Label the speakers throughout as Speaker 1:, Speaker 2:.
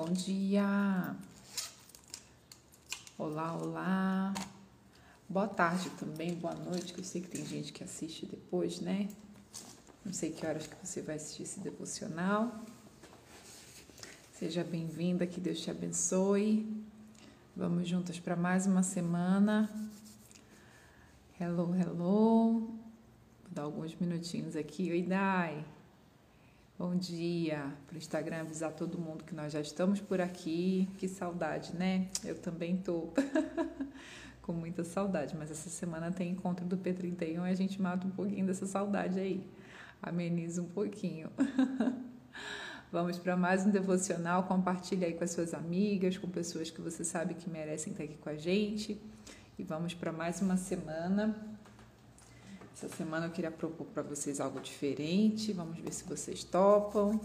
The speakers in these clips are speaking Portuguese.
Speaker 1: bom dia. Olá, olá. Boa tarde também, boa noite, que eu sei que tem gente que assiste depois, né? Não sei que horas que você vai assistir esse devocional. Seja bem-vinda, que Deus te abençoe. Vamos juntas para mais uma semana. Hello, hello. Vou dar alguns minutinhos aqui. Oi, Dai. Bom dia. Para o Instagram avisar todo mundo que nós já estamos por aqui. Que saudade, né? Eu também tô com muita saudade, mas essa semana tem encontro do P31 e a gente mata um pouquinho dessa saudade aí. Ameniza um pouquinho. Vamos para mais um devocional. Compartilhe aí com as suas amigas, com pessoas que você sabe que merecem estar aqui com a gente. E vamos para mais uma semana essa semana eu queria propor para vocês algo diferente. Vamos ver se vocês topam.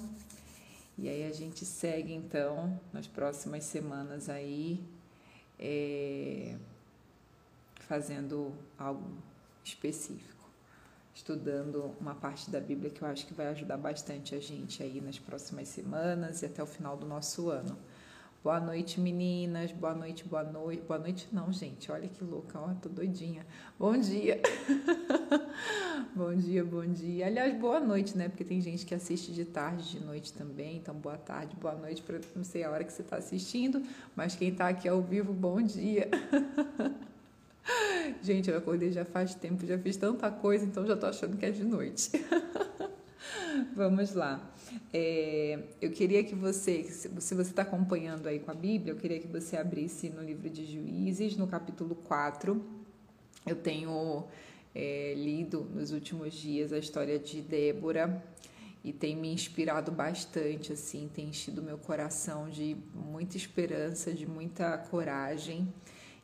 Speaker 1: E aí a gente segue então nas próximas semanas aí é, fazendo algo específico, estudando uma parte da Bíblia que eu acho que vai ajudar bastante a gente aí nas próximas semanas e até o final do nosso ano. Boa noite, meninas. Boa noite, boa noite. Boa noite, não, gente. Olha que louca, ó, tô doidinha. Bom dia. bom dia, bom dia. Aliás, boa noite, né? Porque tem gente que assiste de tarde, de noite também. Então, boa tarde, boa noite, para não sei a hora que você está assistindo, mas quem está aqui ao vivo, bom dia. gente, eu acordei já faz tempo, já fiz tanta coisa, então já tô achando que é de noite. Vamos lá. É, eu queria que você, se você está acompanhando aí com a Bíblia, eu queria que você abrisse no livro de Juízes, no capítulo 4. Eu tenho é, lido nos últimos dias a história de Débora e tem me inspirado bastante, assim, tem enchido meu coração de muita esperança, de muita coragem.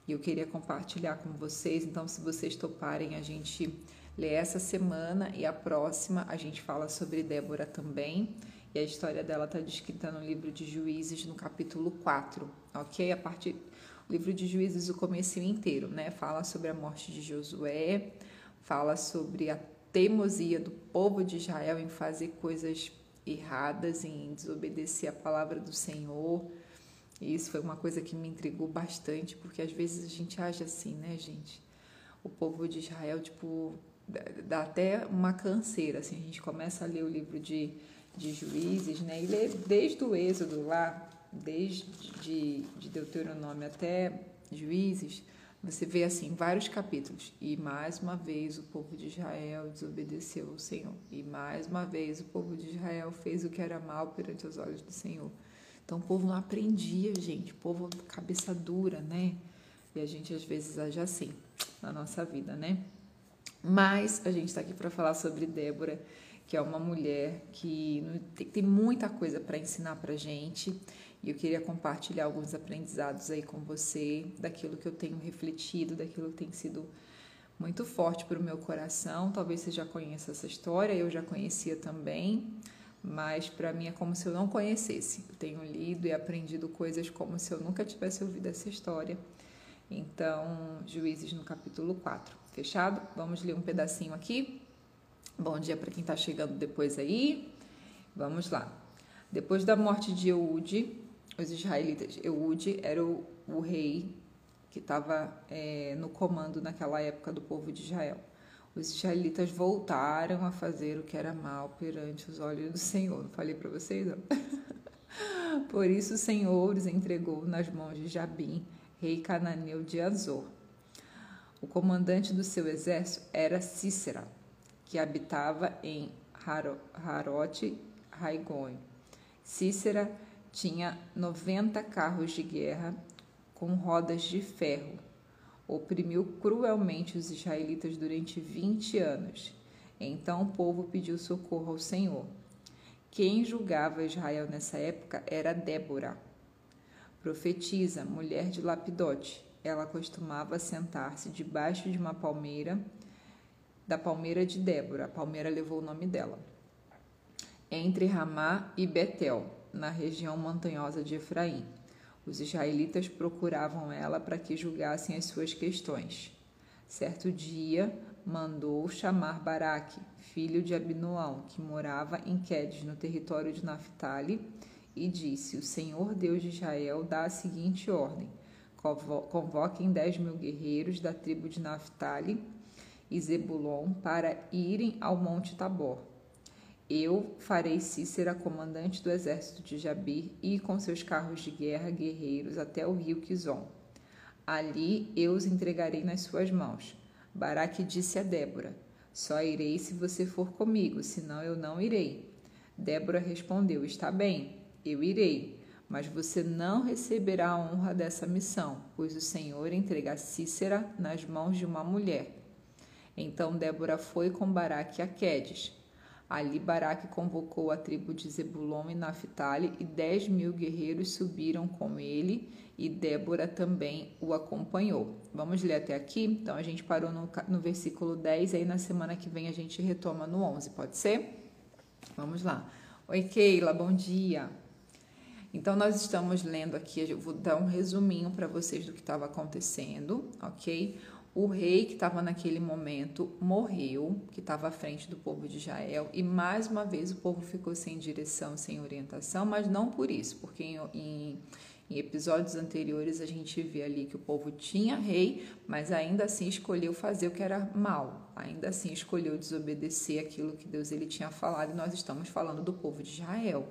Speaker 1: E eu queria compartilhar com vocês. Então, se vocês toparem, a gente lê essa semana e a próxima a gente fala sobre Débora também. E a história dela está descrita no livro de Juízes, no capítulo 4, ok? A parte, o livro de Juízes, o começo inteiro, né? Fala sobre a morte de Josué, fala sobre a teimosia do povo de Israel em fazer coisas erradas, em desobedecer a palavra do Senhor. E isso foi uma coisa que me intrigou bastante, porque às vezes a gente age assim, né, gente? O povo de Israel, tipo, dá até uma canseira, assim, a gente começa a ler o livro de de juízes, né? E lê desde o Êxodo lá, desde de, de Deuteronômio até juízes, você vê assim vários capítulos. E mais uma vez o povo de Israel desobedeceu ao Senhor. E mais uma vez o povo de Israel fez o que era mal perante os olhos do Senhor. Então o povo não aprendia, gente. O povo cabeça dura, né? E a gente às vezes age assim na nossa vida, né? Mas a gente está aqui para falar sobre Débora que é uma mulher que tem muita coisa para ensinar para gente e eu queria compartilhar alguns aprendizados aí com você daquilo que eu tenho refletido, daquilo que tem sido muito forte para o meu coração. Talvez você já conheça essa história, eu já conhecia também, mas para mim é como se eu não conhecesse. Eu tenho lido e aprendido coisas como se eu nunca tivesse ouvido essa história. Então, Juízes no capítulo 4. Fechado? Vamos ler um pedacinho aqui. Bom dia para quem está chegando depois aí. Vamos lá. Depois da morte de Eude, os israelitas, Eude era o, o rei que estava é, no comando naquela época do povo de Israel. Os israelitas voltaram a fazer o que era mal perante os olhos do Senhor. Não falei para vocês? Não? Por isso o Senhor os entregou nas mãos de Jabim, rei cananeu de Azor. O comandante do seu exército era Cícera, que habitava em Harote Raigon. Cícera tinha 90 carros de guerra com rodas de ferro. Oprimiu cruelmente os israelitas durante 20 anos. Então o povo pediu socorro ao Senhor. Quem julgava Israel nessa época era Débora, profetisa, mulher de Lapidote. Ela costumava sentar-se debaixo de uma palmeira da palmeira de Débora. A palmeira levou o nome dela. Entre Ramá e Betel, na região montanhosa de Efraim. Os israelitas procuravam ela para que julgassem as suas questões. Certo dia, mandou chamar Baraque, filho de Abinoão, que morava em Quedes, no território de Naphtali, e disse: O Senhor Deus de Israel dá a seguinte ordem: convoquem dez mil guerreiros da tribo de Naphtali e Zebulon para irem ao Monte Tabor. Eu farei Cícera comandante do exército de Jabir e com seus carros de guerra guerreiros até o rio Quizon. Ali eu os entregarei nas suas mãos. Baraque disse a Débora: Só irei se você for comigo, senão eu não irei. Débora respondeu: Está bem, eu irei, mas você não receberá a honra dessa missão, pois o Senhor entrega Cícera nas mãos de uma mulher. Então Débora foi com Baraque a Quedes. Ali Baraque convocou a tribo de Zebulon e Naphtali e dez mil guerreiros subiram com ele e Débora também o acompanhou. Vamos ler até aqui? Então a gente parou no, no versículo 10, aí na semana que vem a gente retoma no 11, pode ser? Vamos lá. Oi Keila, bom dia. Então, nós estamos lendo aqui, eu vou dar um resuminho para vocês do que estava acontecendo, ok? O rei que estava naquele momento morreu, que estava à frente do povo de Israel, e mais uma vez o povo ficou sem direção, sem orientação, mas não por isso, porque em, em, em episódios anteriores a gente vê ali que o povo tinha rei, mas ainda assim escolheu fazer o que era mal, ainda assim escolheu desobedecer aquilo que Deus ele tinha falado, e nós estamos falando do povo de Israel.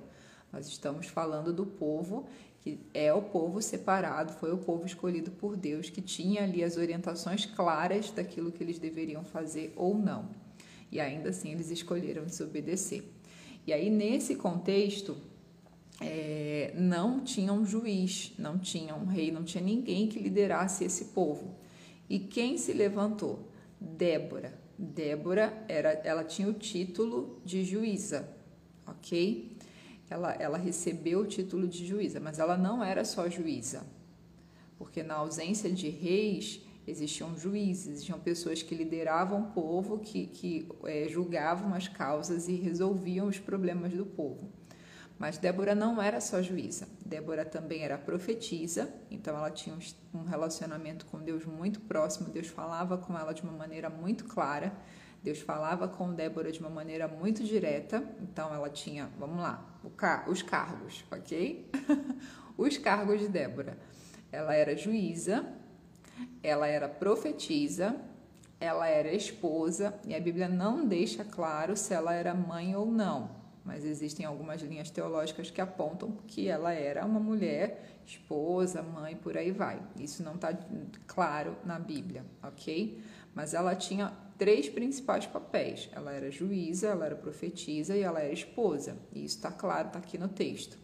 Speaker 1: Nós estamos falando do povo que é o povo separado, foi o povo escolhido por Deus, que tinha ali as orientações claras daquilo que eles deveriam fazer ou não. E ainda assim eles escolheram desobedecer. E aí, nesse contexto, é, não tinha um juiz, não tinha um rei, não tinha ninguém que liderasse esse povo. E quem se levantou? Débora. Débora era, ela tinha o título de juíza, ok? Ela, ela recebeu o título de juíza, mas ela não era só juíza, porque na ausência de reis existiam juízes, existiam pessoas que lideravam o povo, que, que é, julgavam as causas e resolviam os problemas do povo. Mas Débora não era só juíza, Débora também era profetisa, então ela tinha um relacionamento com Deus muito próximo, Deus falava com ela de uma maneira muito clara, Deus falava com Débora de uma maneira muito direta, então ela tinha, vamos lá, os cargos, ok? os cargos de Débora. Ela era juíza, ela era profetisa, ela era esposa, e a Bíblia não deixa claro se ela era mãe ou não, mas existem algumas linhas teológicas que apontam que ela era uma mulher, esposa, mãe, por aí vai. Isso não está claro na Bíblia, ok? Mas ela tinha três principais papéis. Ela era juíza, ela era profetisa e ela era esposa. E isso está claro, está aqui no texto.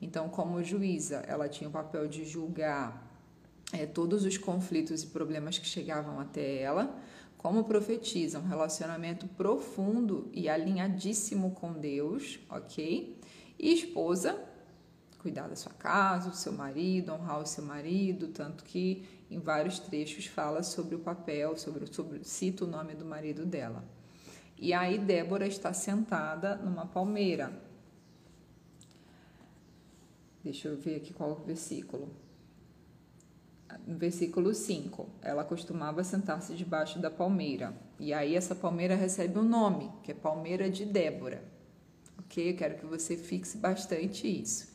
Speaker 1: Então, como juíza, ela tinha o papel de julgar é, todos os conflitos e problemas que chegavam até ela. Como profetisa, um relacionamento profundo e alinhadíssimo com Deus, ok? E esposa, cuidar da sua casa, do seu marido, honrar o seu marido, tanto que em vários trechos fala sobre o papel, sobre, sobre cita o nome do marido dela. E aí Débora está sentada numa palmeira. Deixa eu ver aqui qual é o versículo. No versículo 5, ela costumava sentar-se debaixo da palmeira. E aí essa palmeira recebe um nome, que é palmeira de Débora. Ok? Eu quero que você fixe bastante isso.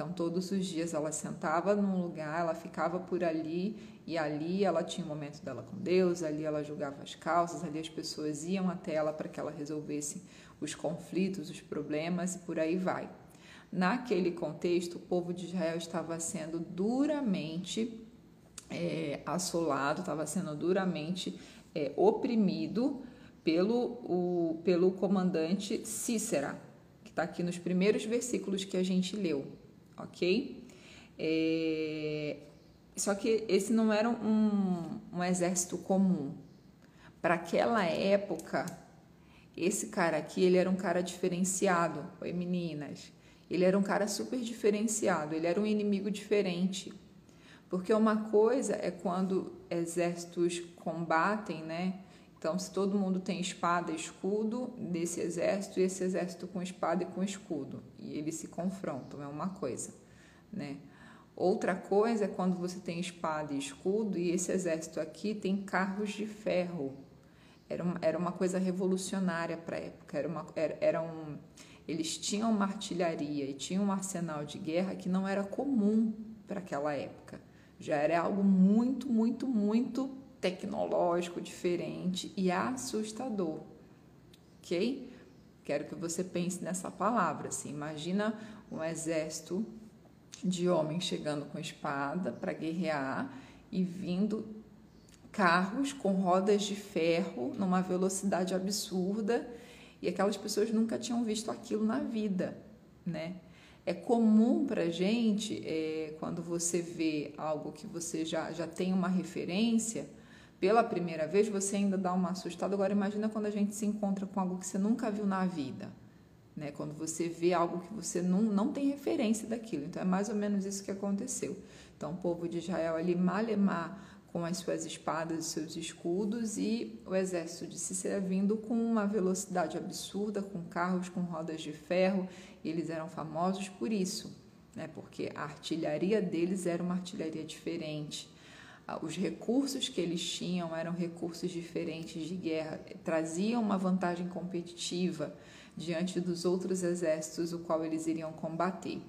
Speaker 1: Então, todos os dias ela sentava num lugar, ela ficava por ali e ali ela tinha um momento dela com Deus, ali ela julgava as causas, ali as pessoas iam até ela para que ela resolvesse os conflitos, os problemas e por aí vai. Naquele contexto, o povo de Israel estava sendo duramente é, assolado, estava sendo duramente é, oprimido pelo, o, pelo comandante Cícera, que está aqui nos primeiros versículos que a gente leu ok? É... Só que esse não era um, um exército comum. Para aquela época, esse cara aqui, ele era um cara diferenciado. Oi, meninas. Ele era um cara super diferenciado, ele era um inimigo diferente. Porque uma coisa é quando exércitos combatem, né? Então, se todo mundo tem espada e escudo desse exército, e esse exército com espada e com escudo, e eles se confrontam, é uma coisa, né? Outra coisa é quando você tem espada e escudo e esse exército aqui tem carros de ferro. Era uma, era uma coisa revolucionária para a época. Era uma, era, era um, eles tinham uma artilharia e tinham um arsenal de guerra que não era comum para aquela época. Já era algo muito, muito, muito tecnológico, diferente e assustador. Ok? Quero que você pense nessa palavra. Assim, imagina um exército de homens chegando com espada para guerrear e vindo carros com rodas de ferro numa velocidade absurda e aquelas pessoas nunca tinham visto aquilo na vida, né? É comum para gente é, quando você vê algo que você já, já tem uma referência pela primeira vez, você ainda dá uma assustada. Agora imagina quando a gente se encontra com algo que você nunca viu na vida, né? Quando você vê algo que você não, não tem referência daquilo. Então é mais ou menos isso que aconteceu. Então o povo de Israel ali malemar com as suas espadas e seus escudos e o exército de Cícera vindo com uma velocidade absurda, com carros com rodas de ferro. Eles eram famosos por isso, né? Porque a artilharia deles era uma artilharia diferente os recursos que eles tinham eram recursos diferentes de guerra, traziam uma vantagem competitiva diante dos outros exércitos o qual eles iriam combater.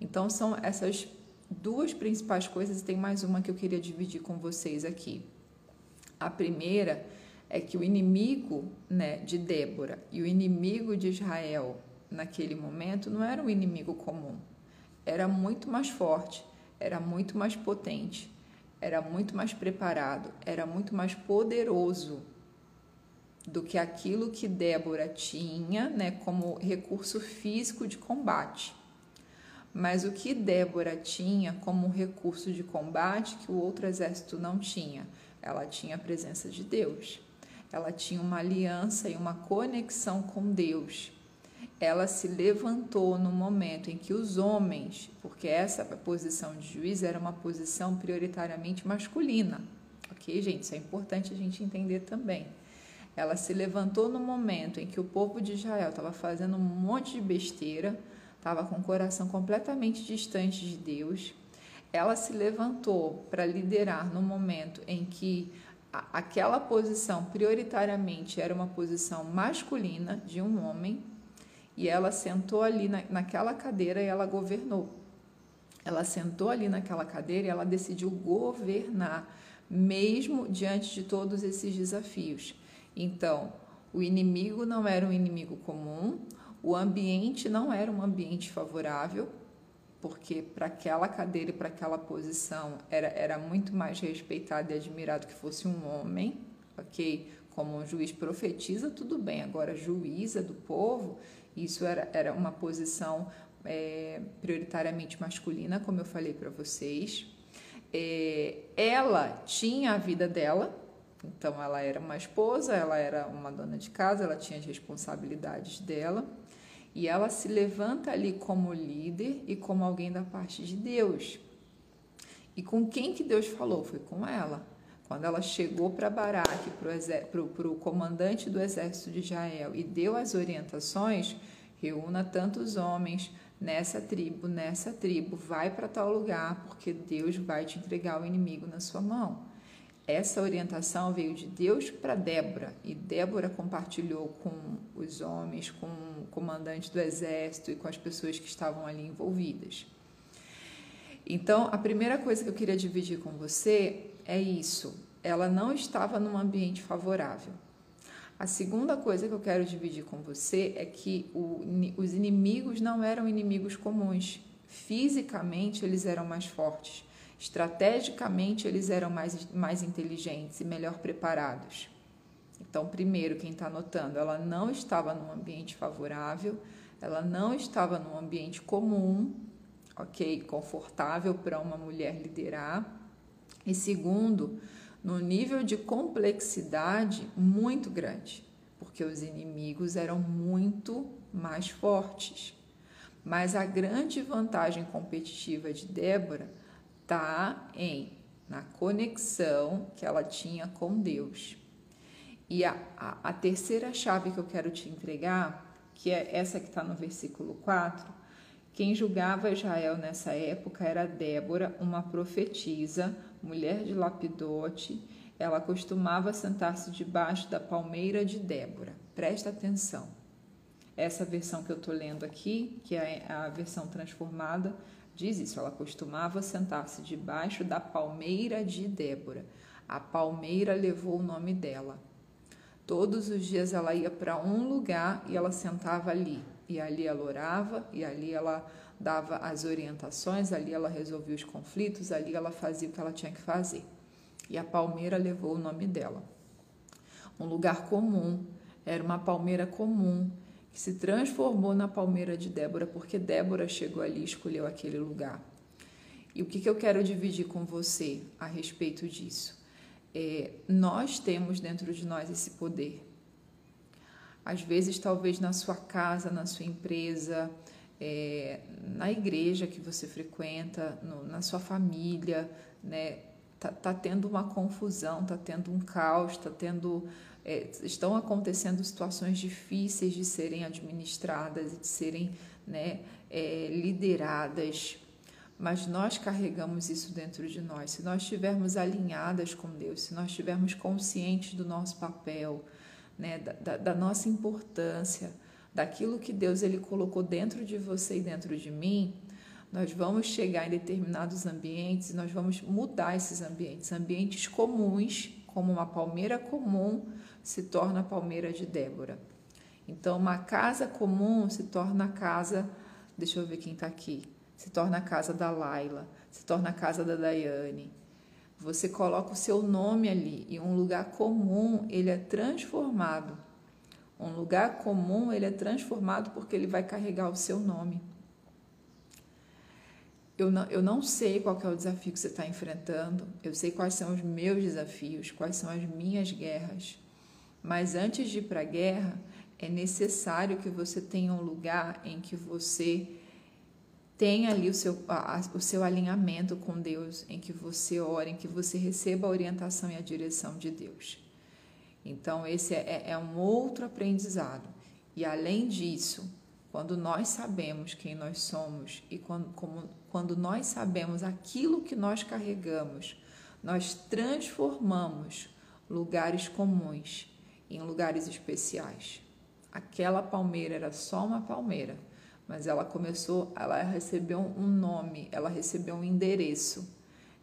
Speaker 1: Então são essas duas principais coisas, e tem mais uma que eu queria dividir com vocês aqui. A primeira é que o inimigo né, de Débora e o inimigo de Israel naquele momento não era um inimigo comum, era muito mais forte, era muito mais potente, era muito mais preparado, era muito mais poderoso do que aquilo que Débora tinha né, como recurso físico de combate. Mas o que Débora tinha como recurso de combate que o outro exército não tinha? Ela tinha a presença de Deus. Ela tinha uma aliança e uma conexão com Deus. Ela se levantou no momento em que os homens, porque essa posição de juiz era uma posição prioritariamente masculina, ok, gente? Isso é importante a gente entender também. Ela se levantou no momento em que o povo de Israel estava fazendo um monte de besteira, estava com o coração completamente distante de Deus. Ela se levantou para liderar no momento em que aquela posição prioritariamente era uma posição masculina de um homem e ela sentou ali na, naquela cadeira e ela governou. Ela sentou ali naquela cadeira e ela decidiu governar, mesmo diante de todos esses desafios. Então, o inimigo não era um inimigo comum, o ambiente não era um ambiente favorável, porque para aquela cadeira e para aquela posição era, era muito mais respeitado e admirado que fosse um homem, ok? Como um juiz profetiza, tudo bem. Agora, juíza do povo, isso era, era uma posição é, prioritariamente masculina, como eu falei para vocês. É, ela tinha a vida dela, então ela era uma esposa, ela era uma dona de casa, ela tinha as responsabilidades dela e ela se levanta ali como líder e como alguém da parte de Deus. E com quem que Deus falou? Foi com ela. Quando ela chegou para Baraque, para o comandante do exército de Israel, e deu as orientações, reúna tantos homens nessa tribo, nessa tribo, vai para tal lugar, porque Deus vai te entregar o inimigo na sua mão. Essa orientação veio de Deus para Débora e Débora compartilhou com os homens, com o comandante do exército e com as pessoas que estavam ali envolvidas. Então, a primeira coisa que eu queria dividir com você é isso. Ela não estava num ambiente favorável. A segunda coisa que eu quero dividir com você é que o, os inimigos não eram inimigos comuns. Fisicamente, eles eram mais fortes. Estrategicamente, eles eram mais, mais inteligentes e melhor preparados. Então, primeiro, quem está anotando, ela não estava num ambiente favorável, ela não estava num ambiente comum, ok? Confortável para uma mulher liderar. E segundo, no nível de complexidade muito grande, porque os inimigos eram muito mais fortes. Mas a grande vantagem competitiva de Débora está em na conexão que ela tinha com Deus. E a, a, a terceira chave que eu quero te entregar, que é essa que está no versículo 4, quem julgava Israel nessa época era Débora, uma profetisa, mulher de Lapidote. Ela costumava sentar-se debaixo da palmeira de Débora. Presta atenção. Essa versão que eu estou lendo aqui, que é a versão transformada, diz isso. Ela costumava sentar-se debaixo da palmeira de Débora. A palmeira levou o nome dela. Todos os dias ela ia para um lugar e ela sentava ali. E ali ela orava, e ali ela dava as orientações, ali ela resolvia os conflitos, ali ela fazia o que ela tinha que fazer. E a palmeira levou o nome dela. Um lugar comum, era uma palmeira comum, que se transformou na palmeira de Débora, porque Débora chegou ali e escolheu aquele lugar. E o que, que eu quero dividir com você a respeito disso? é, nós temos dentro de nós esse poder. Às vezes, talvez na sua casa, na sua empresa, é, na igreja que você frequenta, no, na sua família, né? Tá, tá, tendo uma confusão, tá tendo um caos, tá tendo, é, estão acontecendo situações difíceis de serem administradas e de serem né, é, lideradas mas nós carregamos isso dentro de nós. Se nós estivermos alinhadas com Deus, se nós estivermos conscientes do nosso papel, né, da, da, da, nossa importância, daquilo que Deus ele colocou dentro de você e dentro de mim, nós vamos chegar em determinados ambientes e nós vamos mudar esses ambientes. Ambientes comuns, como uma palmeira comum, se torna a palmeira de Débora. Então, uma casa comum se torna a casa. Deixa eu ver quem está aqui se torna a casa da Laila, se torna a casa da Daiane. Você coloca o seu nome ali e um lugar comum ele é transformado. Um lugar comum ele é transformado porque ele vai carregar o seu nome. Eu não, eu não sei qual é o desafio que você está enfrentando, eu sei quais são os meus desafios, quais são as minhas guerras. Mas antes de ir para a guerra, é necessário que você tenha um lugar em que você tenha ali o seu, a, o seu alinhamento com Deus, em que você ore, em que você receba a orientação e a direção de Deus. Então, esse é, é, é um outro aprendizado. E além disso, quando nós sabemos quem nós somos e quando, como, quando nós sabemos aquilo que nós carregamos, nós transformamos lugares comuns em lugares especiais. Aquela palmeira era só uma palmeira, mas ela começou, ela recebeu um nome, ela recebeu um endereço,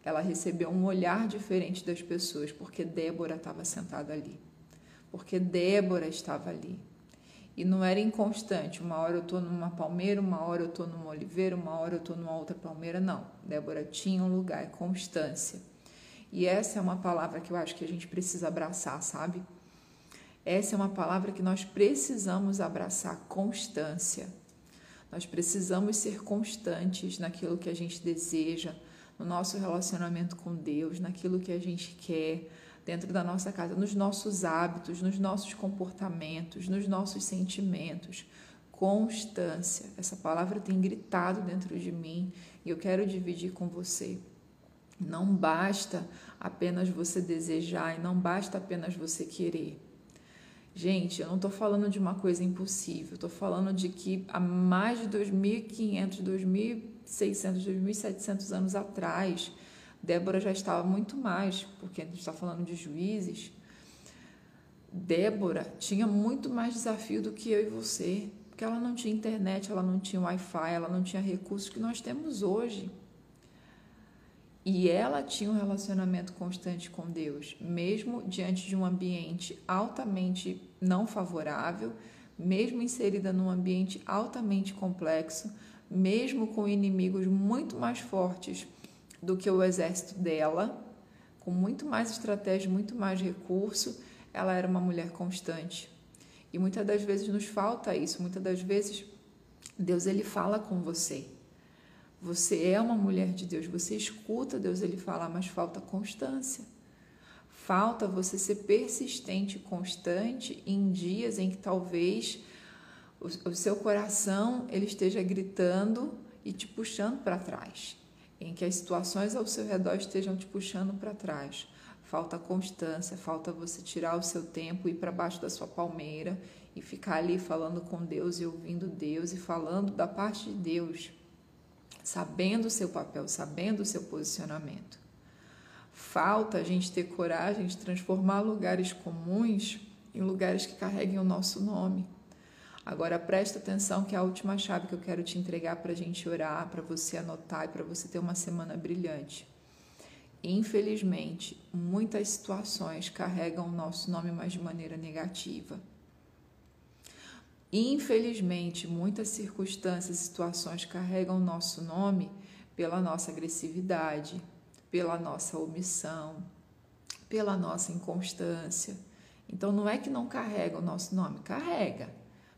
Speaker 1: ela recebeu um olhar diferente das pessoas, porque Débora estava sentada ali, porque Débora estava ali. E não era inconstante, uma hora eu estou numa palmeira, uma hora eu estou numa oliveira, uma hora eu estou numa outra palmeira, não. Débora tinha um lugar, é constância. E essa é uma palavra que eu acho que a gente precisa abraçar, sabe? Essa é uma palavra que nós precisamos abraçar, constância. Nós precisamos ser constantes naquilo que a gente deseja, no nosso relacionamento com Deus, naquilo que a gente quer dentro da nossa casa, nos nossos hábitos, nos nossos comportamentos, nos nossos sentimentos. Constância. Essa palavra tem gritado dentro de mim e eu quero dividir com você. Não basta apenas você desejar e não basta apenas você querer. Gente, eu não estou falando de uma coisa impossível, estou falando de que há mais de 2.500, 2.600, 2.700 anos atrás, Débora já estava muito mais, porque a gente está falando de juízes. Débora tinha muito mais desafio do que eu e você, porque ela não tinha internet, ela não tinha Wi-Fi, ela não tinha recursos que nós temos hoje. E ela tinha um relacionamento constante com Deus, mesmo diante de um ambiente altamente não favorável, mesmo inserida num ambiente altamente complexo, mesmo com inimigos muito mais fortes do que o exército dela, com muito mais estratégia, muito mais recurso, ela era uma mulher constante. E muitas das vezes nos falta isso, muitas das vezes Deus ele fala com você. Você é uma mulher de Deus, você escuta Deus ele falar, mas falta constância. Falta você ser persistente constante em dias em que talvez o, o seu coração ele esteja gritando e te puxando para trás, em que as situações ao seu redor estejam te puxando para trás. Falta constância, falta você tirar o seu tempo, ir para baixo da sua palmeira e ficar ali falando com Deus e ouvindo Deus e falando da parte de Deus sabendo o seu papel, sabendo o seu posicionamento. Falta a gente ter coragem de transformar lugares comuns em lugares que carreguem o nosso nome. Agora presta atenção que é a última chave que eu quero te entregar para a gente orar, para você anotar e para você ter uma semana brilhante. Infelizmente, muitas situações carregam o nosso nome, mas de maneira negativa. Infelizmente, muitas circunstâncias e situações carregam o nosso nome pela nossa agressividade, pela nossa omissão, pela nossa inconstância. Então, não é que não carrega o nosso nome, carrega,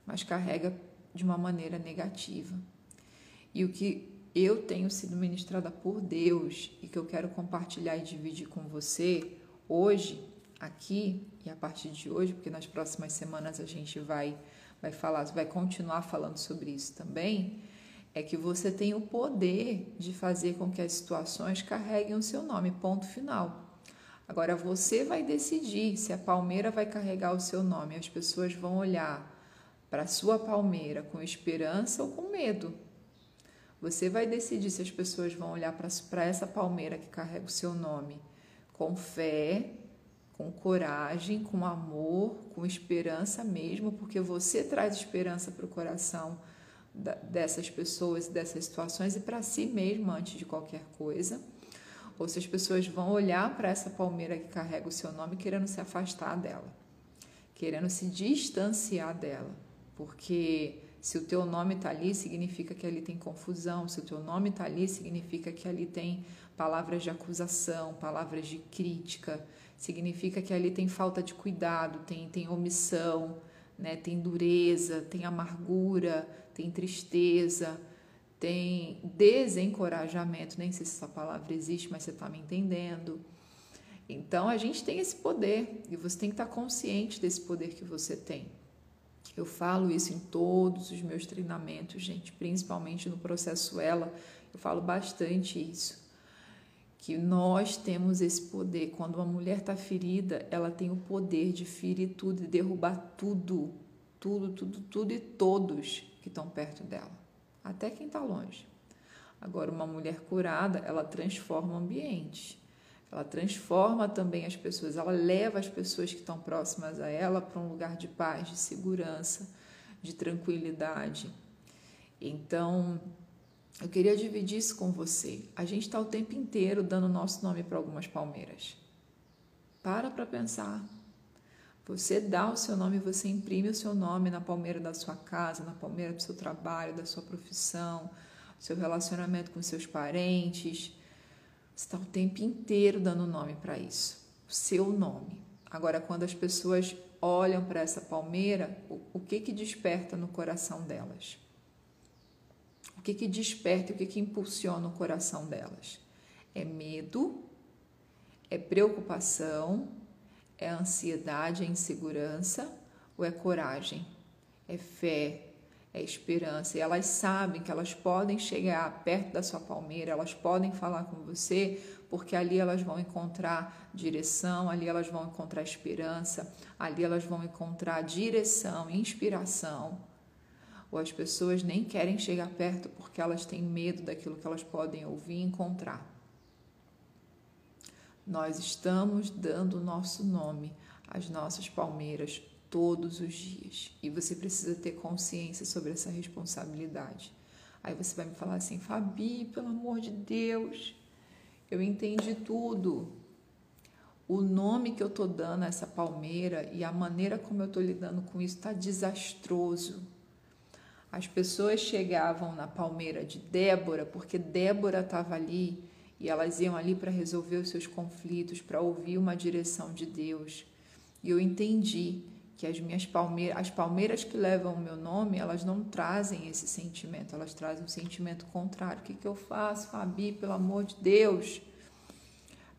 Speaker 1: mas carrega de uma maneira negativa. E o que eu tenho sido ministrada por Deus e que eu quero compartilhar e dividir com você hoje, aqui e a partir de hoje, porque nas próximas semanas a gente vai vai falar, vai continuar falando sobre isso também, é que você tem o poder de fazer com que as situações carreguem o seu nome, ponto final. Agora você vai decidir se a palmeira vai carregar o seu nome. As pessoas vão olhar para sua palmeira com esperança ou com medo. Você vai decidir se as pessoas vão olhar para essa palmeira que carrega o seu nome com fé, com coragem, com amor, com esperança mesmo, porque você traz esperança para o coração dessas pessoas, dessas situações e para si mesmo antes de qualquer coisa. Ou se as pessoas vão olhar para essa palmeira que carrega o seu nome querendo se afastar dela, querendo se distanciar dela, porque se o teu nome está ali, significa que ali tem confusão. Se o teu nome está ali, significa que ali tem palavras de acusação, palavras de crítica. Significa que ali tem falta de cuidado, tem, tem omissão, né? tem dureza, tem amargura, tem tristeza, tem desencorajamento. Nem sei se essa palavra existe, mas você está me entendendo. Então a gente tem esse poder e você tem que estar tá consciente desse poder que você tem. Eu falo isso em todos os meus treinamentos, gente, principalmente no processo ela, eu falo bastante isso. Que nós temos esse poder. Quando uma mulher está ferida, ela tem o poder de ferir tudo e derrubar tudo, tudo, tudo, tudo e todos que estão perto dela, até quem está longe. Agora, uma mulher curada, ela transforma o ambiente. Ela transforma também as pessoas, ela leva as pessoas que estão próximas a ela para um lugar de paz, de segurança, de tranquilidade. Então, eu queria dividir isso com você. A gente está o tempo inteiro dando nosso nome para algumas palmeiras. Para para pensar. Você dá o seu nome, você imprime o seu nome na palmeira da sua casa, na palmeira do seu trabalho, da sua profissão, seu relacionamento com seus parentes está o tempo inteiro dando nome para isso, o seu nome. Agora, quando as pessoas olham para essa palmeira, o, o, que que desperta no coração delas? O que que desperta, o que que impulsiona o coração delas? É medo, é preocupação, é ansiedade, é insegurança ou é coragem? É fé, é esperança. E elas sabem que elas podem chegar perto da sua palmeira, elas podem falar com você, porque ali elas vão encontrar direção, ali elas vão encontrar esperança, ali elas vão encontrar direção, inspiração. Ou as pessoas nem querem chegar perto porque elas têm medo daquilo que elas podem ouvir e encontrar. Nós estamos dando o nosso nome às nossas palmeiras todos os dias. E você precisa ter consciência sobre essa responsabilidade. Aí você vai me falar assim, Fabi, pelo amor de Deus, eu entendi tudo. O nome que eu tô dando a essa palmeira e a maneira como eu tô lidando com isso está desastroso. As pessoas chegavam na palmeira de Débora porque Débora estava ali e elas iam ali para resolver os seus conflitos, para ouvir uma direção de Deus. E eu entendi que as minhas palmeiras, as palmeiras que levam o meu nome, elas não trazem esse sentimento, elas trazem um sentimento contrário. O que, que eu faço, Fabi, pelo amor de Deus?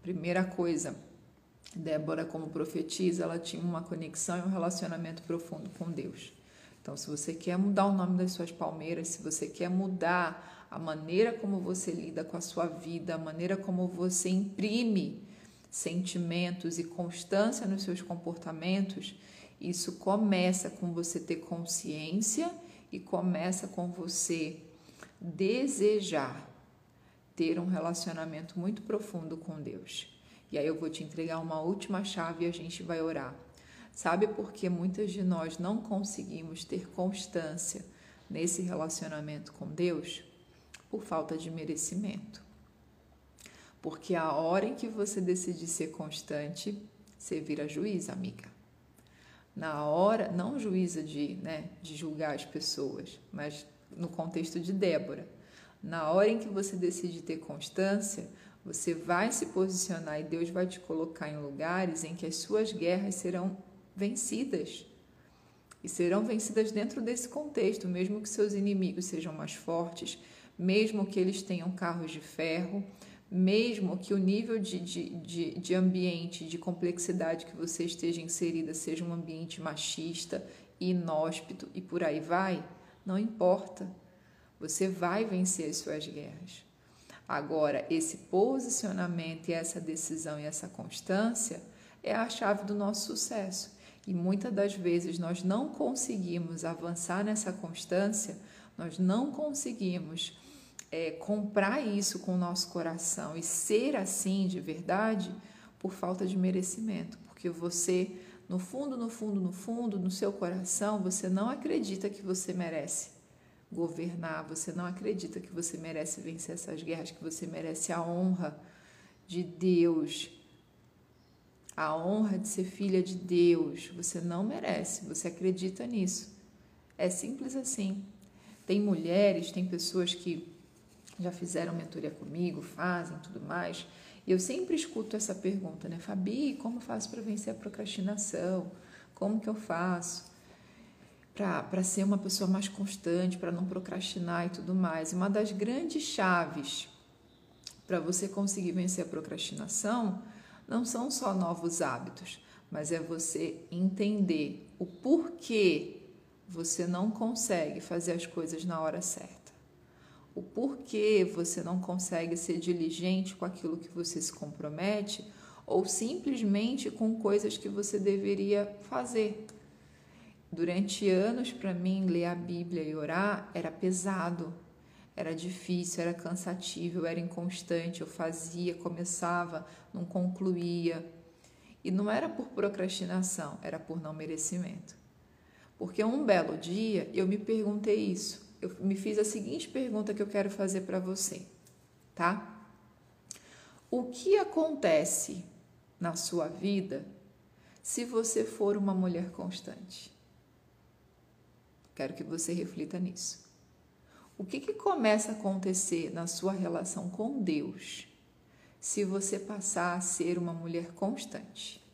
Speaker 1: Primeira coisa, Débora, como profetisa, ela tinha uma conexão e um relacionamento profundo com Deus. Então, se você quer mudar o nome das suas palmeiras, se você quer mudar a maneira como você lida com a sua vida, a maneira como você imprime sentimentos e constância nos seus comportamentos, isso começa com você ter consciência e começa com você desejar ter um relacionamento muito profundo com Deus. E aí eu vou te entregar uma última chave e a gente vai orar. Sabe por que muitas de nós não conseguimos ter constância nesse relacionamento com Deus? Por falta de merecimento. Porque a hora em que você decide ser constante, você vira juiz, amiga. Na hora, não juíza de, né, de julgar as pessoas, mas no contexto de Débora. Na hora em que você decide ter constância, você vai se posicionar e Deus vai te colocar em lugares em que as suas guerras serão vencidas. E serão vencidas dentro desse contexto, mesmo que seus inimigos sejam mais fortes, mesmo que eles tenham carros de ferro, mesmo que o nível de, de, de, de ambiente, de complexidade que você esteja inserida seja um ambiente machista, inóspito e por aí vai, não importa. Você vai vencer as suas guerras. Agora, esse posicionamento e essa decisão e essa constância é a chave do nosso sucesso. E muitas das vezes nós não conseguimos avançar nessa constância, nós não conseguimos é, comprar isso com o nosso coração e ser assim de verdade por falta de merecimento, porque você, no fundo, no fundo, no fundo, no seu coração, você não acredita que você merece governar, você não acredita que você merece vencer essas guerras, que você merece a honra de Deus, a honra de ser filha de Deus. Você não merece, você acredita nisso. É simples assim. Tem mulheres, tem pessoas que já fizeram mentoria comigo, fazem tudo mais. E eu sempre escuto essa pergunta, né? Fabi, como faço para vencer a procrastinação? Como que eu faço? para ser uma pessoa mais constante, para não procrastinar e tudo mais. Uma das grandes chaves para você conseguir vencer a procrastinação não são só novos hábitos, mas é você entender o porquê você não consegue fazer as coisas na hora certa. O porquê você não consegue ser diligente com aquilo que você se compromete ou simplesmente com coisas que você deveria fazer. Durante anos, para mim, ler a Bíblia e orar era pesado, era difícil, era cansativo, era inconstante, eu fazia, começava, não concluía. E não era por procrastinação, era por não merecimento. Porque um belo dia eu me perguntei isso. Eu me fiz a seguinte pergunta que eu quero fazer para você, tá? O que acontece na sua vida se você for uma mulher constante? Quero que você reflita nisso. O que, que começa a acontecer na sua relação com Deus se você passar a ser uma mulher constante?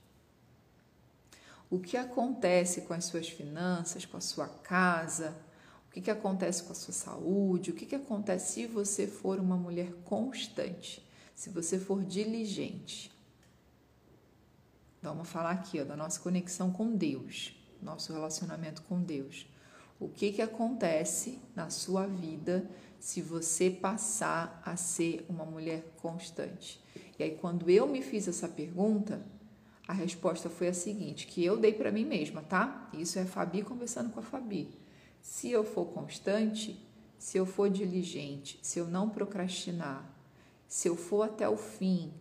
Speaker 1: O que acontece com as suas finanças, com a sua casa? Que, que acontece com a sua saúde? O que, que acontece se você for uma mulher constante? Se você for diligente? Vamos falar aqui ó, da nossa conexão com Deus, nosso relacionamento com Deus o que, que acontece na sua vida se você passar a ser uma mulher constante. E aí, quando eu me fiz essa pergunta, a resposta foi a seguinte, que eu dei para mim mesma, tá? Isso é Fabi conversando com a Fabi. Se eu for constante, se eu for diligente, se eu não procrastinar, se eu for até o fim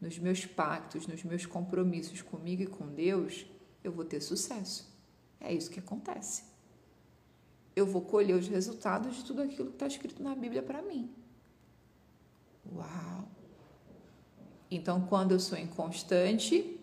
Speaker 1: nos meus pactos, nos meus compromissos comigo e com Deus, eu vou ter sucesso. É isso que acontece eu vou colher os resultados de tudo aquilo que está escrito na Bíblia para mim. Uau! Então, quando eu sou inconstante,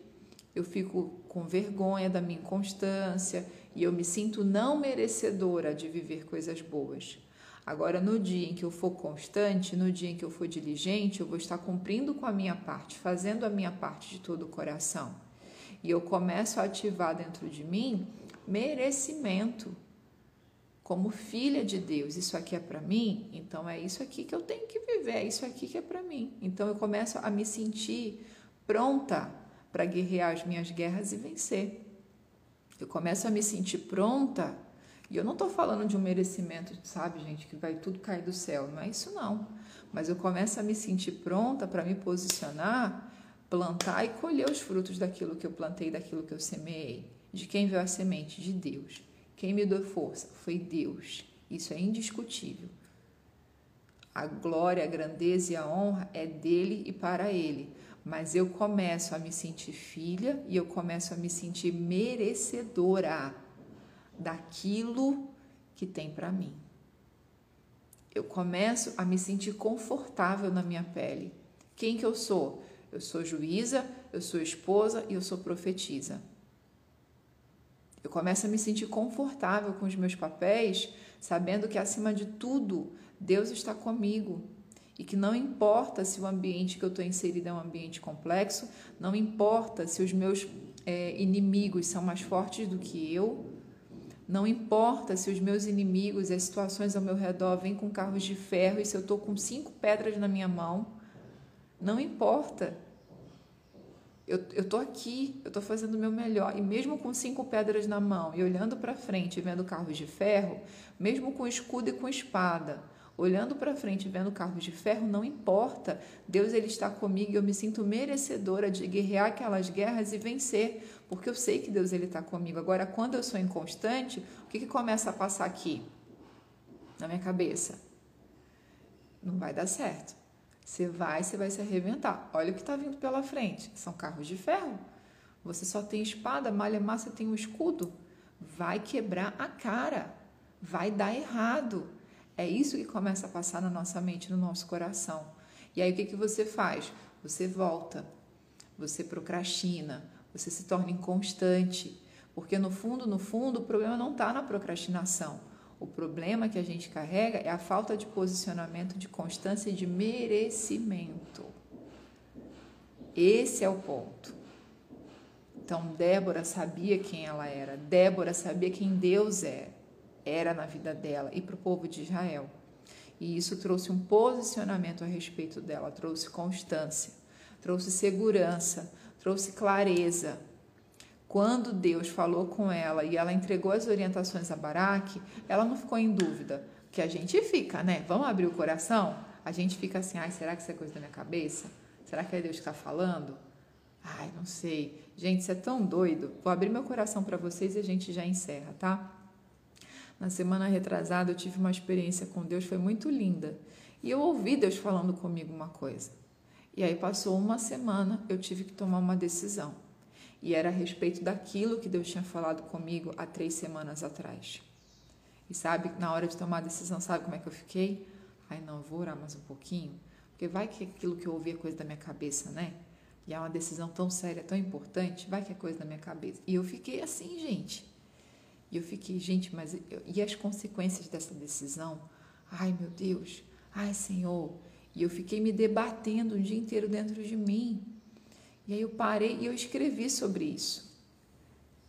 Speaker 1: eu fico com vergonha da minha inconstância e eu me sinto não merecedora de viver coisas boas. Agora, no dia em que eu for constante, no dia em que eu for diligente, eu vou estar cumprindo com a minha parte, fazendo a minha parte de todo o coração. E eu começo a ativar dentro de mim merecimento como filha de Deus, isso aqui é para mim, então é isso aqui que eu tenho que viver, é isso aqui que é para mim. Então eu começo a me sentir pronta para guerrear as minhas guerras e vencer. Eu começo a me sentir pronta, e eu não estou falando de um merecimento, sabe, gente, que vai tudo cair do céu, não é isso não. Mas eu começo a me sentir pronta para me posicionar, plantar e colher os frutos daquilo que eu plantei, daquilo que eu semeei. De quem veio a semente? De Deus. Quem me deu força foi Deus. Isso é indiscutível. A glória, a grandeza e a honra é dele e para ele. Mas eu começo a me sentir filha e eu começo a me sentir merecedora daquilo que tem para mim. Eu começo a me sentir confortável na minha pele. Quem que eu sou? Eu sou juíza, eu sou esposa e eu sou profetisa. Eu começo a me sentir confortável com os meus papéis, sabendo que acima de tudo Deus está comigo e que não importa se o ambiente que eu estou inserida é um ambiente complexo, não importa se os meus é, inimigos são mais fortes do que eu, não importa se os meus inimigos e as situações ao meu redor vêm com carros de ferro e se eu estou com cinco pedras na minha mão, não importa. Eu estou aqui, eu estou fazendo o meu melhor. E mesmo com cinco pedras na mão e olhando para frente e vendo carros de ferro, mesmo com escudo e com espada, olhando para frente vendo carros de ferro, não importa. Deus ele está comigo e eu me sinto merecedora de guerrear aquelas guerras e vencer, porque eu sei que Deus ele está comigo. Agora, quando eu sou inconstante, o que, que começa a passar aqui na minha cabeça? Não vai dar certo. Você vai, você vai se arrebentar. Olha o que está vindo pela frente. São carros de ferro. Você só tem espada, malha massa tem um escudo. Vai quebrar a cara. Vai dar errado. É isso que começa a passar na nossa mente, no nosso coração. E aí o que, que você faz? Você volta, você procrastina, você se torna inconstante. Porque no fundo, no fundo, o problema não está na procrastinação. O problema que a gente carrega é a falta de posicionamento, de constância e de merecimento. Esse é o ponto. Então, Débora sabia quem ela era, Débora sabia quem Deus é, era na vida dela e para o povo de Israel. E isso trouxe um posicionamento a respeito dela, trouxe constância, trouxe segurança, trouxe clareza, quando Deus falou com ela e ela entregou as orientações a Baraque, ela não ficou em dúvida. Que a gente fica, né? Vamos abrir o coração? A gente fica assim, ai, será que isso é coisa da minha cabeça? Será que é Deus que está falando? Ai, não sei. Gente, isso é tão doido. Vou abrir meu coração para vocês e a gente já encerra, tá? Na semana retrasada eu tive uma experiência com Deus, foi muito linda. E eu ouvi Deus falando comigo uma coisa. E aí passou uma semana, eu tive que tomar uma decisão e era a respeito daquilo que Deus tinha falado comigo há três semanas atrás. E sabe, na hora de tomar a decisão, sabe como é que eu fiquei? Ai, não, vou orar mais um pouquinho, porque vai que aquilo que eu ouvi é coisa da minha cabeça, né? E é uma decisão tão séria, tão importante, vai que é coisa da minha cabeça. E eu fiquei assim, gente. E eu fiquei, gente, mas e as consequências dessa decisão? Ai, meu Deus, ai, Senhor. E eu fiquei me debatendo o dia inteiro dentro de mim. E aí eu parei e eu escrevi sobre isso.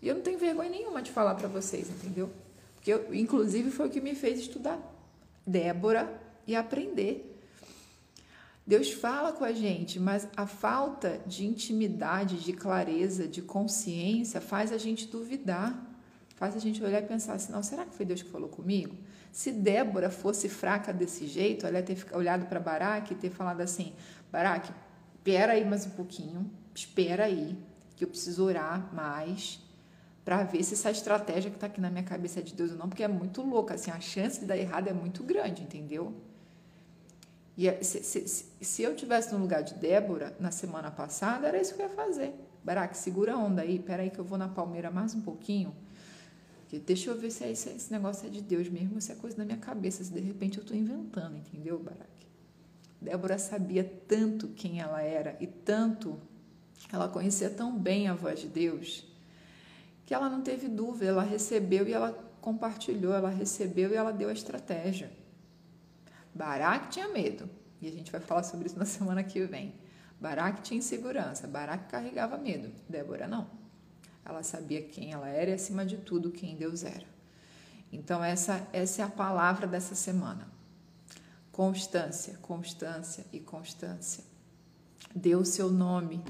Speaker 1: E eu não tenho vergonha nenhuma de falar para vocês, entendeu? Porque eu, inclusive foi o que me fez estudar Débora e aprender. Deus fala com a gente, mas a falta de intimidade, de clareza, de consciência faz a gente duvidar, faz a gente olhar e pensar assim: não, será que foi Deus que falou comigo? Se Débora fosse fraca desse jeito, ela ia ter olhado para Baraque e ter falado assim: Baraque, espera aí mais um pouquinho, espera aí, que eu preciso orar mais para ver se essa estratégia que está aqui na minha cabeça é de Deus ou não, porque é muito louca, assim, a chance de dar errado é muito grande, entendeu? E é, se, se, se eu tivesse no lugar de Débora na semana passada, era isso que eu ia fazer. Baraque, segura a onda aí, peraí que eu vou na palmeira mais um pouquinho. Deixa eu ver se, é, esse, esse negócio é de Deus mesmo, se é coisa da minha cabeça, se de repente eu estou inventando, entendeu, Baraque? Débora sabia tanto quem ela era e tanto ela conhecia tão bem a voz de Deus que ela não teve dúvida, ela recebeu e ela compartilhou, ela recebeu e ela deu a estratégia. Baraque tinha medo, e a gente vai falar sobre isso na semana que vem. Baraque tinha insegurança, Baraque carregava medo, Débora não. Ela sabia quem ela era e, acima de tudo, quem Deus era. Então, essa, essa é a palavra dessa semana. Constância, constância e constância. Dê o seu nome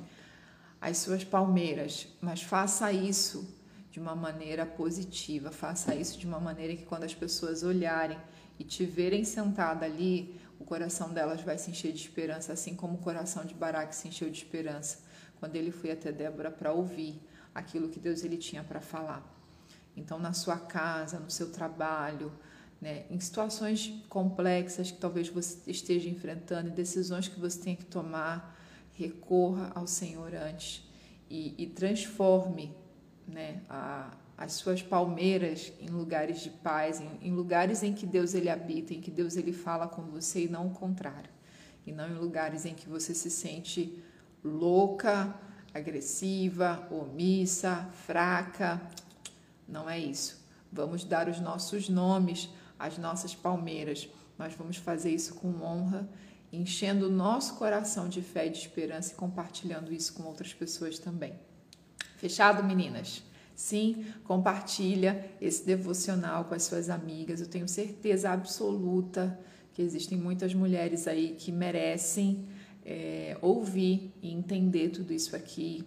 Speaker 1: as suas palmeiras, mas faça isso de uma maneira positiva, faça isso de uma maneira que quando as pessoas olharem e te verem sentada ali, o coração delas vai se encher de esperança, assim como o coração de Baraque se encheu de esperança quando ele foi até Débora para ouvir aquilo que Deus ele tinha para falar. Então, na sua casa, no seu trabalho, né, em situações complexas que talvez você esteja enfrentando, decisões que você tenha que tomar, recorra ao Senhor antes e, e transforme né, a, as suas palmeiras em lugares de paz, em, em, lugares em que Deus ele habita, em que Deus ele fala com você e não o contrário. E não em lugares em que você se sente louca, agressiva, omissa, fraca. Não é isso. Vamos dar os nossos nomes às nossas palmeiras. Nós vamos fazer isso com honra, enchendo o nosso coração de fé e de esperança e compartilhando isso com outras pessoas também. Fechado, meninas? Sim, compartilha esse devocional com as suas amigas. Eu tenho certeza absoluta que existem muitas mulheres aí que merecem é, ouvir e entender tudo isso aqui.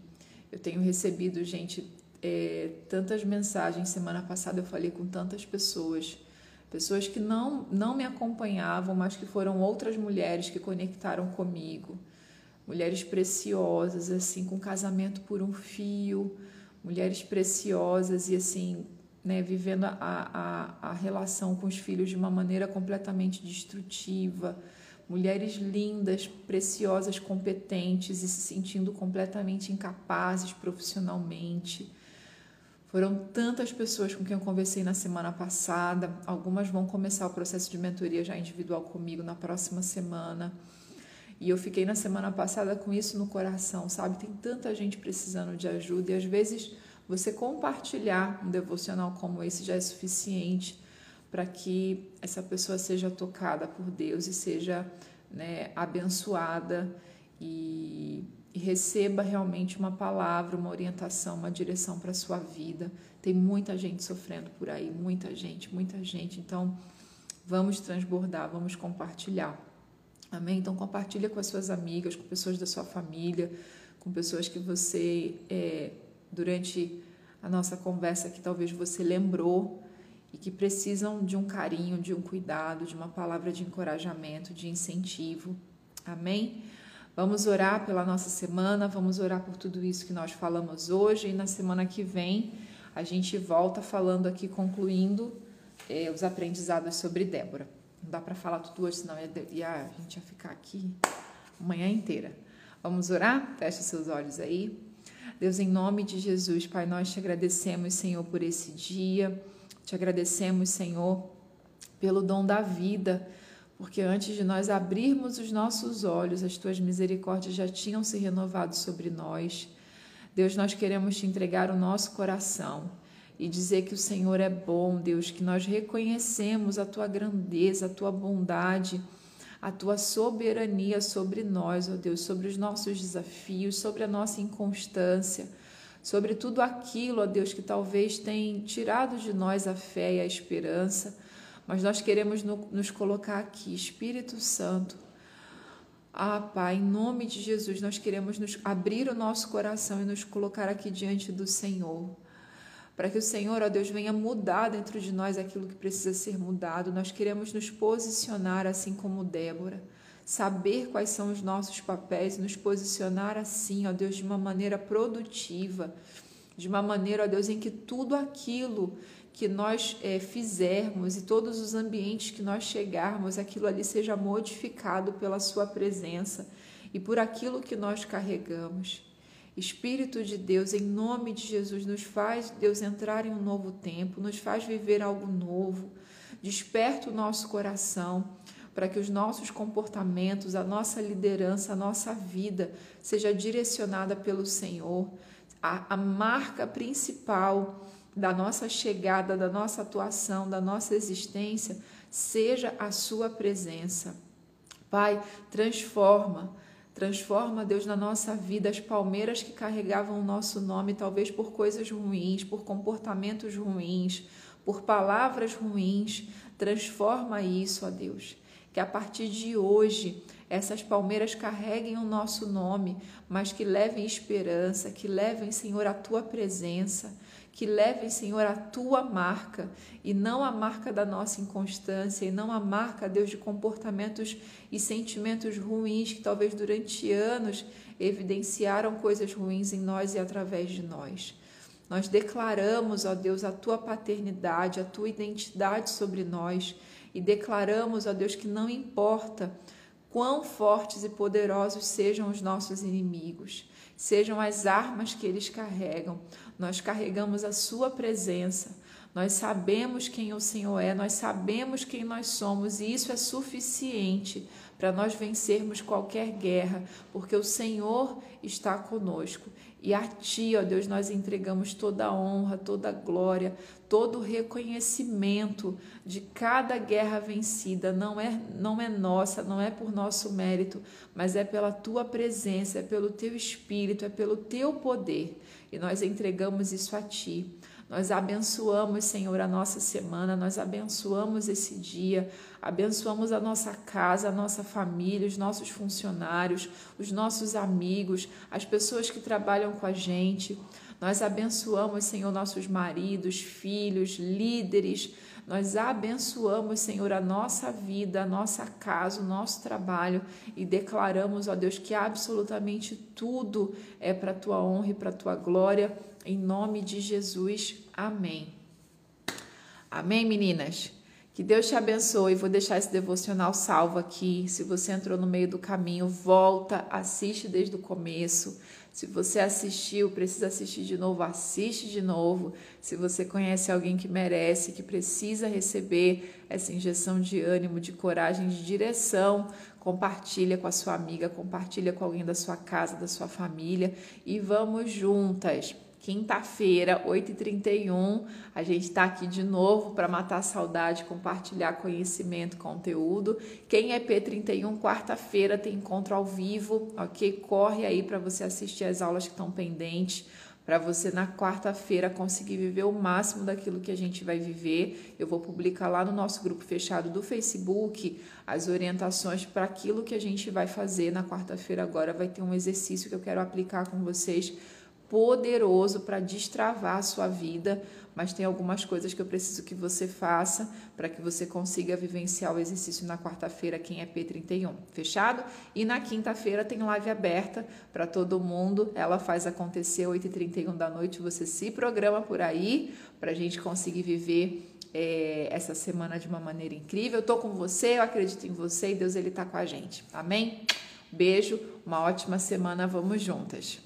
Speaker 1: Eu tenho recebido, gente, é, tantas mensagens. Semana passada eu falei com tantas pessoas, pessoas que não, não me acompanhavam, mas que foram outras mulheres que conectaram comigo. Mulheres preciosas, assim, com casamento por um fio, mulheres preciosas e assim, né, vivendo a, a, a relação com os filhos de uma maneira completamente destrutiva mulheres lindas, preciosas, competentes e se sentindo completamente incapazes profissionalmente. Foram tantas pessoas com quem eu conversei na semana passada, algumas vão começar o processo de mentoria já individual comigo na próxima semana. E eu fiquei na semana passada com isso no coração, sabe? Tem tanta gente precisando de ajuda e às vezes você compartilhar um devocional como esse já é suficiente para que essa pessoa seja tocada por Deus e seja né, abençoada e, e receba realmente uma palavra, uma orientação, uma direção para a sua vida. Tem muita gente sofrendo por aí, muita gente, muita gente. Então, vamos transbordar, vamos compartilhar. Amém? Então, compartilha com as suas amigas, com pessoas da sua família, com pessoas que você, é, durante a nossa conversa que talvez você lembrou e que precisam de um carinho, de um cuidado, de uma palavra de encorajamento, de incentivo. Amém? Vamos orar pela nossa semana, vamos orar por tudo isso que nós falamos hoje e na semana que vem a gente volta falando aqui, concluindo eh, os aprendizados sobre Débora. Não dá para falar tudo hoje, senão ia, ia, a gente ia ficar aqui manhã inteira. Vamos orar? Feche seus olhos aí. Deus, em nome de Jesus, Pai, nós te agradecemos, Senhor, por esse dia. Te agradecemos, Senhor, pelo dom da vida, porque antes de nós abrirmos os nossos olhos, as tuas misericórdias já tinham se renovado sobre nós. Deus, nós queremos te entregar o nosso coração e dizer que o Senhor é bom, Deus, que nós reconhecemos a tua grandeza, a tua bondade, a tua soberania sobre nós, ó Deus, sobre os nossos desafios, sobre a nossa inconstância sobre tudo aquilo, ó Deus, que talvez tem tirado de nós a fé e a esperança, mas nós queremos nos colocar aqui, Espírito Santo. Ah, Pai, em nome de Jesus, nós queremos nos abrir o nosso coração e nos colocar aqui diante do Senhor. Para que o Senhor, ó Deus, venha mudar dentro de nós aquilo que precisa ser mudado. Nós queremos nos posicionar assim como Débora saber quais são os nossos papéis, nos posicionar assim, ó Deus, de uma maneira produtiva, de uma maneira, ó Deus, em que tudo aquilo que nós é, fizermos e todos os ambientes que nós chegarmos, aquilo ali seja modificado pela Sua presença e por aquilo que nós carregamos. Espírito de Deus, em nome de Jesus, nos faz, Deus, entrar em um novo tempo, nos faz viver algo novo, desperta o nosso coração para que os nossos comportamentos, a nossa liderança, a nossa vida seja direcionada pelo Senhor. A, a marca principal da nossa chegada, da nossa atuação, da nossa existência, seja a Sua presença. Pai, transforma. Transforma, Deus, na nossa vida as palmeiras que carregavam o nosso nome, talvez por coisas ruins, por comportamentos ruins, por palavras ruins. Transforma isso, ó Deus que a partir de hoje essas palmeiras carreguem o nosso nome, mas que levem esperança, que levem, Senhor, a tua presença, que levem, Senhor, a tua marca e não a marca da nossa inconstância e não a marca, Deus, de comportamentos e sentimentos ruins que talvez durante anos evidenciaram coisas ruins em nós e através de nós. Nós declaramos, ó Deus, a tua paternidade, a tua identidade sobre nós e declaramos, ó Deus, que não importa quão fortes e poderosos sejam os nossos inimigos, sejam as armas que eles carregam. Nós carregamos a Sua presença. Nós sabemos quem o Senhor é, nós sabemos quem nós somos e isso é suficiente para nós vencermos qualquer guerra, porque o Senhor está conosco. E a Ti, ó Deus, nós entregamos toda a honra, toda a glória, todo o reconhecimento de cada guerra vencida. Não é, não é nossa, não é por nosso mérito, mas é pela Tua presença, é pelo Teu Espírito, é pelo Teu poder. E nós entregamos isso a Ti. Nós abençoamos, Senhor, a nossa semana, nós abençoamos esse dia, abençoamos a nossa casa, a nossa família, os nossos funcionários, os nossos amigos, as pessoas que trabalham com a gente. Nós abençoamos, Senhor, nossos maridos, filhos, líderes. Nós abençoamos, Senhor, a nossa vida, a nossa casa, o nosso trabalho e declaramos, ó Deus, que absolutamente tudo é para a tua honra e para a tua glória em nome de Jesus. Amém. Amém, meninas? Que Deus te abençoe. Vou deixar esse devocional salvo aqui. Se você entrou no meio do caminho, volta, assiste desde o começo. Se você assistiu, precisa assistir de novo, assiste de novo. Se você conhece alguém que merece, que precisa receber essa injeção de ânimo, de coragem, de direção, compartilha com a sua amiga, compartilha com alguém da sua casa, da sua família e vamos juntas Quinta-feira, 8h31, a gente está aqui de novo para matar a saudade, compartilhar conhecimento, conteúdo. Quem é P31, quarta-feira tem encontro ao vivo, ok? Corre aí para você assistir as aulas que estão pendentes, para você na quarta-feira conseguir viver o máximo daquilo que a gente vai viver. Eu vou publicar lá no nosso grupo fechado do Facebook as orientações para aquilo que a gente vai fazer na quarta-feira. Agora vai ter um exercício que eu quero aplicar com vocês poderoso para destravar a sua vida, mas tem algumas coisas que eu preciso que você faça para que você consiga vivenciar o exercício na quarta-feira, quem é P31. Fechado? E na quinta-feira tem live aberta para todo mundo. Ela faz acontecer 8h31 da noite. Você se programa por aí para a gente conseguir viver é, essa semana de uma maneira incrível. Eu estou com você, eu acredito em você e Deus ele está com a gente. Amém? Beijo, uma ótima semana. Vamos juntas.